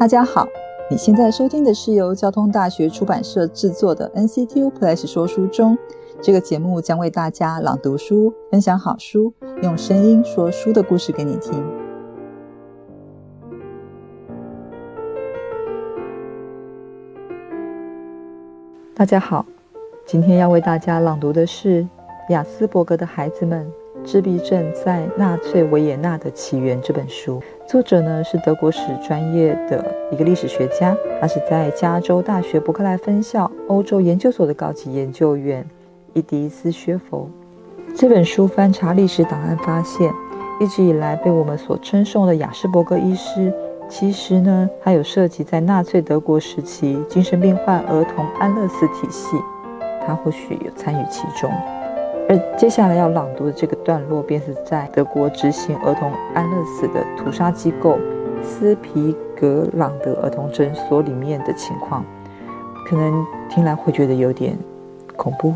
大家好，你现在收听的是由交通大学出版社制作的 NCTU Plus 说书中。这个节目将为大家朗读书，分享好书，用声音说书的故事给你听。大家好，今天要为大家朗读的是《雅斯伯格的孩子们：自闭症在纳粹维也纳的起源》这本书。作者呢是德国史专业的一个历史学家，他是在加州大学伯克莱分校欧洲研究所的高级研究员。伊迪丝·薛佛这本书翻查历史档案，发现一直以来被我们所称颂的雅斯伯格医师，其实呢，他有涉及在纳粹德国时期精神病患儿童安乐死体系，他或许有参与其中。而接下来要朗读的这个段落，便是在德国执行儿童安乐死的屠杀机构斯皮格朗德儿童诊所里面的情况，可能听来会觉得有点恐怖。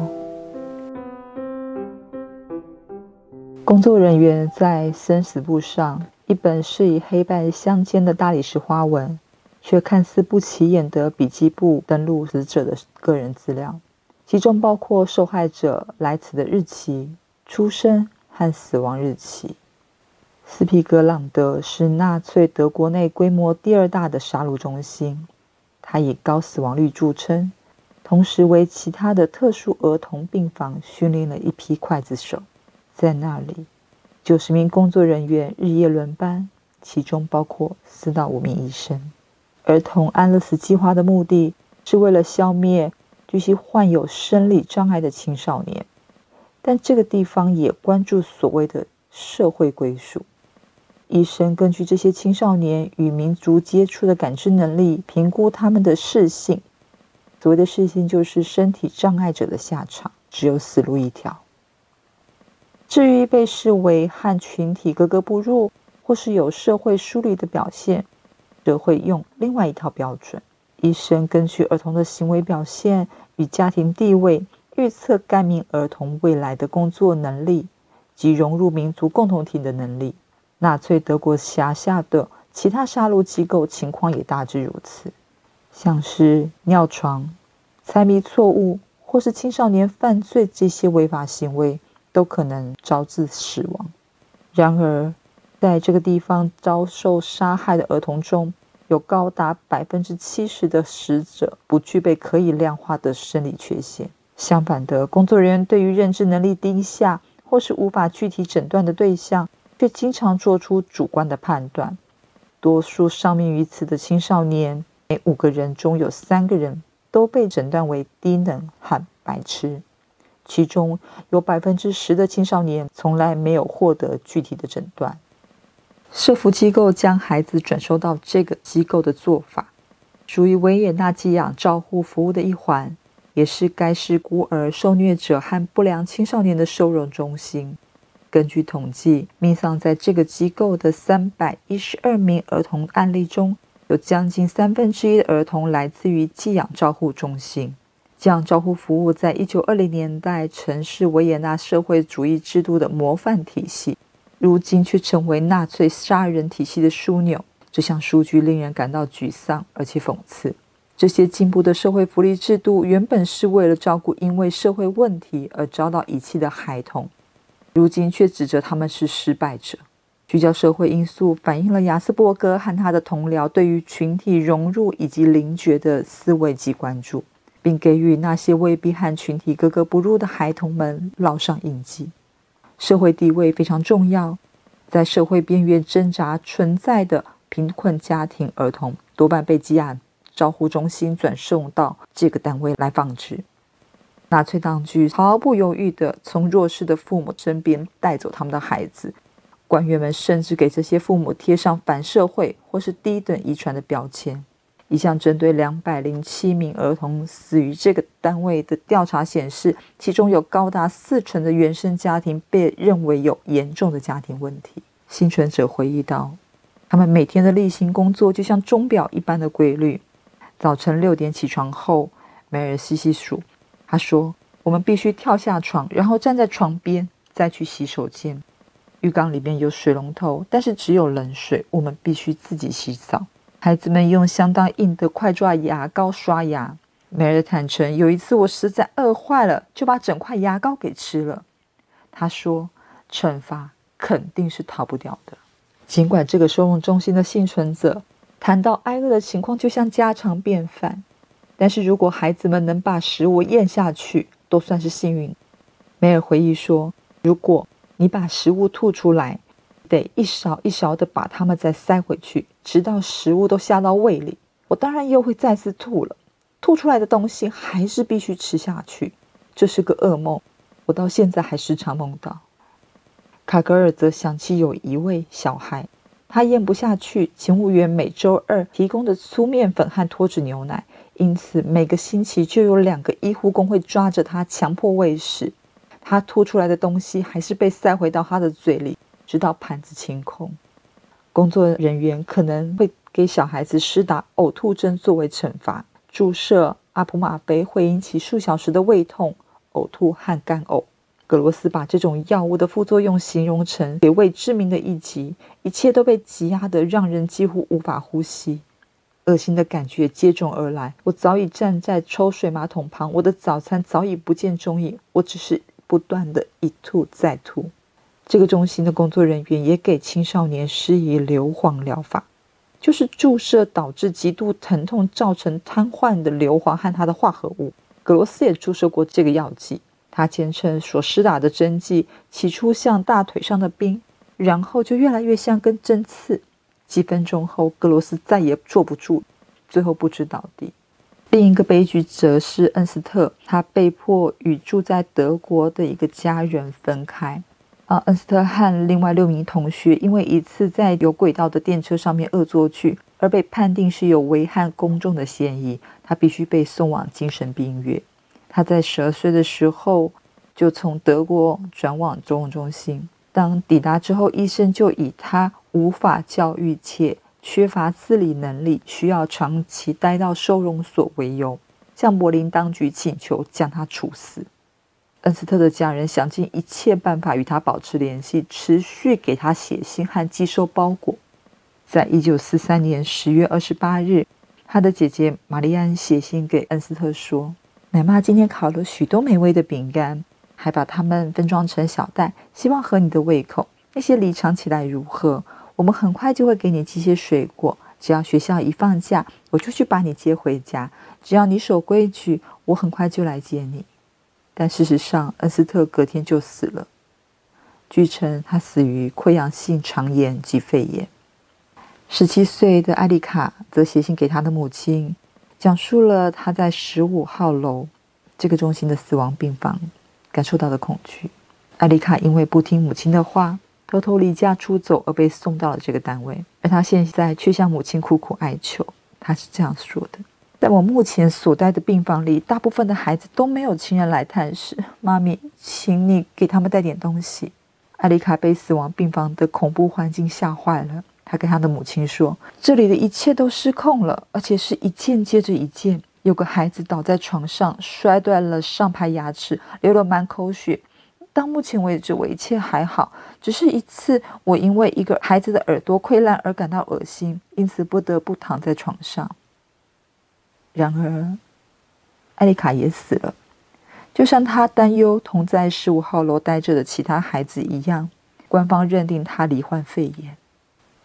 工作人员在生死簿上，一本是以黑白相间的大理石花纹，却看似不起眼的笔记簿登录死者的个人资料，其中包括受害者来此的日期、出生和死亡日期。斯皮格朗德是纳粹德国内规模第二大的杀戮中心，它以高死亡率著称，同时为其他的特殊儿童病房训练了一批刽子手。在那里，九十名工作人员日夜轮班，其中包括四到五名医生。儿童安乐死计划的目的是为了消灭这些患有生理障碍的青少年，但这个地方也关注所谓的社会归属。医生根据这些青少年与民族接触的感知能力，评估他们的适性。所谓的适性，就是身体障碍者的下场只有死路一条。至于被视为和群体格格不入，或是有社会疏离的表现，则会用另外一套标准。医生根据儿童的行为表现与家庭地位，预测该名儿童未来的工作能力及融入民族共同体的能力。纳粹德国辖下的其他杀戮机构情况也大致如此，像是尿床、猜谜错误或是青少年犯罪这些违法行为。都可能招致死亡。然而，在这个地方遭受杀害的儿童中，有高达百分之七十的死者不具备可以量化的生理缺陷。相反的，工作人员对于认知能力低下或是无法具体诊断的对象，却经常做出主观的判断。多数丧命于此的青少年，每五个人中有三个人都被诊断为低能和白痴。其中有百分之十的青少年从来没有获得具体的诊断。社福机构将孩子转收到这个机构的做法，属于维也纳寄养照护服务的一环，也是该市孤儿、受虐者和不良青少年的收容中心。根据统计，命丧在这个机构的三百一十二名儿童案例中，有将近三分之一的儿童来自于寄养照护中心。这样照护服务在一九二零年代曾是维也纳社会主义制度的模范体系，如今却成为纳粹杀人体系的枢纽。这项数据令人感到沮丧而且讽刺。这些进步的社会福利制度原本是为了照顾因为社会问题而遭到遗弃的孩童，如今却指责他们是失败者。聚焦社会因素，反映了雅斯伯格和他的同僚对于群体融入以及灵觉的思维及关注。并给予那些未必和群体格格不入的孩童们烙上印记。社会地位非常重要，在社会边缘挣扎存在的贫困家庭儿童，多半被寄养照护中心转送到这个单位来放置。纳粹当局毫不犹豫地从弱势的父母身边带走他们的孩子，官员们甚至给这些父母贴上反社会或是低等遗传的标签。一项针对两百零七名儿童死于这个单位的调查显示，其中有高达四成的原生家庭被认为有严重的家庭问题。幸存者回忆道：“他们每天的例行工作就像钟表一般的规律。早晨六点起床后，梅尔细细数，他说：‘我们必须跳下床，然后站在床边，再去洗手间。浴缸里面有水龙头，但是只有冷水，我们必须自己洗澡。’”孩子们用相当硬的快抓牙膏刷牙。梅尔坦诚，有一次我实在饿坏了，就把整块牙膏给吃了。他说，惩罚肯定是逃不掉的。尽管这个收容中心的幸存者谈到挨饿的情况就像家常便饭，但是如果孩子们能把食物咽下去，都算是幸运。梅尔回忆说，如果你把食物吐出来，得一勺一勺的把它们再塞回去，直到食物都下到胃里。我当然又会再次吐了，吐出来的东西还是必须吃下去。这是个噩梦，我到现在还时常梦到。卡格尔则想起有一位小孩，他咽不下去勤务员每周二提供的粗面粉和脱脂牛奶，因此每个星期就有两个医护工会抓着他强迫喂食。他吐出来的东西还是被塞回到他的嘴里。直到盘子清空，工作人员可能会给小孩子施打呕吐针作为惩罚。注射阿普吗啡会引起数小时的胃痛、呕吐和干呕。格罗斯把这种药物的副作用形容成给胃致命的一击，一切都被挤压得让人几乎无法呼吸。恶心的感觉接踵而来，我早已站在抽水马桶旁，我的早餐早已不见踪影，我只是不断的一吐再吐。这个中心的工作人员也给青少年施以硫磺疗法，就是注射导致极度疼痛、造成瘫痪的硫磺和它的化合物。格罗斯也注射过这个药剂。他坚称所施打的针剂起初像大腿上的冰，然后就越来越像根针刺。几分钟后，格罗斯再也坐不住，最后不知倒地。另一个悲剧则是恩斯特，他被迫与住在德国的一个家人分开。啊，恩斯特和另外六名同学因为一次在有轨道的电车上面恶作剧，而被判定是有危害公众的嫌疑，他必须被送往精神病院。他在十二岁的时候就从德国转往收容中心，当抵达之后，医生就以他无法教育且缺乏自理能力，需要长期待到收容所为由，向柏林当局请求将他处死。恩斯特的家人想尽一切办法与他保持联系，持续给他写信和寄收包裹。在一九四三年十月二十八日，他的姐姐玛丽安写信给恩斯特说：“奶妈今天烤了许多美味的饼干，还把它们分装成小袋，希望合你的胃口。那些梨尝起来如何？我们很快就会给你寄些水果。只要学校一放假，我就去把你接回家。只要你守规矩，我很快就来接你。”但事实上，恩斯特隔天就死了。据称，他死于溃疡性肠炎及肺炎。十七岁的艾丽卡则写信给他的母亲，讲述了他在十五号楼这个中心的死亡病房感受到的恐惧。艾丽卡因为不听母亲的话，偷偷离家出走，而被送到了这个单位，而他现在却向母亲苦苦哀求。他是这样说的。在我目前所待的病房里，大部分的孩子都没有亲人来探视。妈咪，请你给他们带点东西。艾丽卡被死亡病房的恐怖环境吓坏了，她跟她的母亲说：“这里的一切都失控了，而且是一件接着一件。有个孩子倒在床上，摔断了上排牙齿，流了满口血。到目前为止，我一切还好，只是一次我因为一个孩子的耳朵溃烂而感到恶心，因此不得不躺在床上。”然而，艾丽卡也死了，就像他担忧同在十五号楼待着的其他孩子一样。官方认定他罹患肺炎。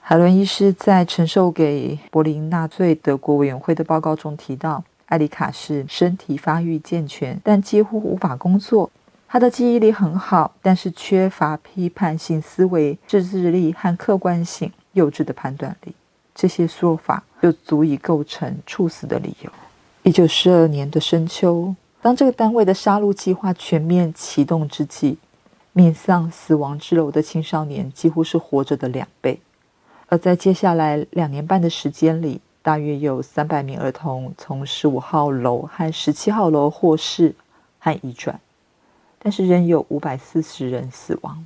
海伦医师在呈授给柏林纳粹德国委员会的报告中提到，艾丽卡是身体发育健全，但几乎无法工作。她的记忆力很好，但是缺乏批判性思维、自制力和客观性、幼稚的判断力。这些说法就足以构成处死的理由。一九四二年的深秋，当这个单位的杀戮计划全面启动之际，面向死亡之楼的青少年几乎是活着的两倍。而在接下来两年半的时间里，大约有三百名儿童从十五号楼和十七号楼获释和移转，但是仍有五百四十人死亡。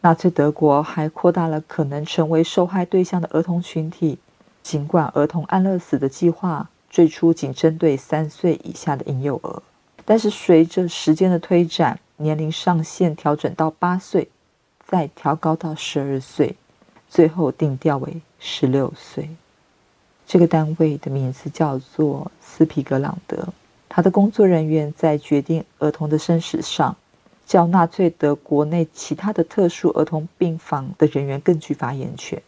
纳粹德国还扩大了可能成为受害对象的儿童群体。尽管儿童安乐死的计划最初仅针对三岁以下的婴幼儿，但是随着时间的推展，年龄上限调整到八岁，再调高到十二岁，最后定调为十六岁。这个单位的名字叫做斯皮格朗德。他的工作人员在决定儿童的生死上，较纳粹德国内其他的特殊儿童病房的人员更具发言权。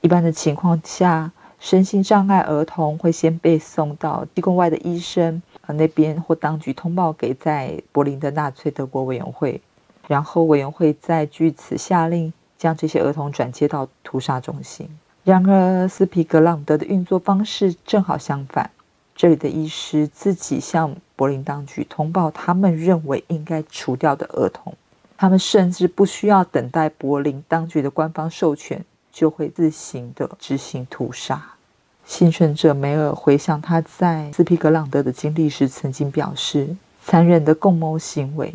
一般的情况下，身心障碍儿童会先被送到机构外的医生呃那边或当局通报给在柏林的纳粹德国委员会，然后委员会再据此下令将这些儿童转接到屠杀中心。然而，斯皮格朗德的运作方式正好相反。这里的医师自己向柏林当局通报他们认为应该除掉的儿童，他们甚至不需要等待柏林当局的官方授权，就会自行的执行屠杀。幸存者梅尔回想他在斯皮格朗德的经历时，曾经表示，残忍的共谋行为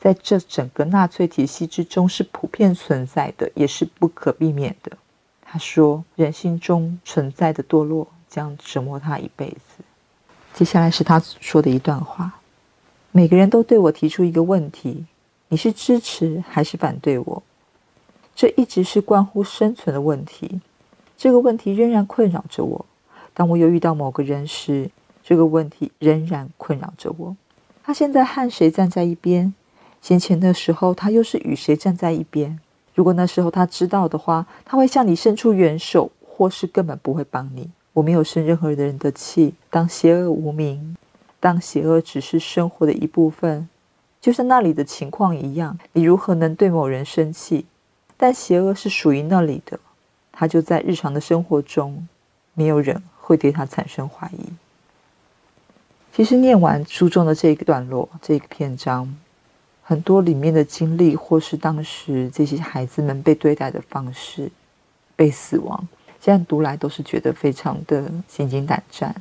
在这整个纳粹体系之中是普遍存在的，也是不可避免的。他说：“人性中存在的堕落将折磨他一辈子。”接下来是他说的一段话：“每个人都对我提出一个问题，你是支持还是反对我？这一直是关乎生存的问题。这个问题仍然困扰着我。当我又遇到某个人时，这个问题仍然困扰着我。他现在和谁站在一边？先前的时候，他又是与谁站在一边？”如果那时候他知道的话，他会向你伸出援手，或是根本不会帮你。我没有生任何人的气。当邪恶无名，当邪恶只是生活的一部分，就像那里的情况一样，你如何能对某人生气？但邪恶是属于那里的，他就在日常的生活中，没有人会对他产生怀疑。其实念完书中的这个段落，这个篇章。很多里面的经历，或是当时这些孩子们被对待的方式，被死亡，现在读来都是觉得非常的心惊胆战。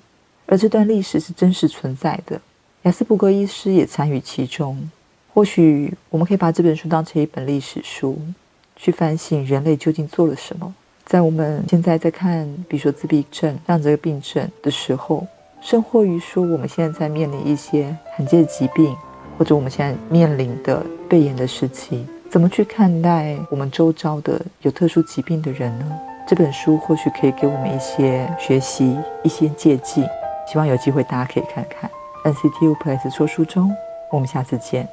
而这段历史是真实存在的，雅斯伯格医师也参与其中。或许我们可以把这本书当成一本历史书，去反省人类究竟做了什么。在我们现在在看，比如说自闭症这样这个病症的时候，甚或于说我们现在在面临一些罕见疾病。或者我们现在面临的肺炎的时期，怎么去看待我们周遭的有特殊疾病的人呢？这本书或许可以给我们一些学习、一些借鉴。希望有机会大家可以看看。NCTU Plus 说书中，我们下次见。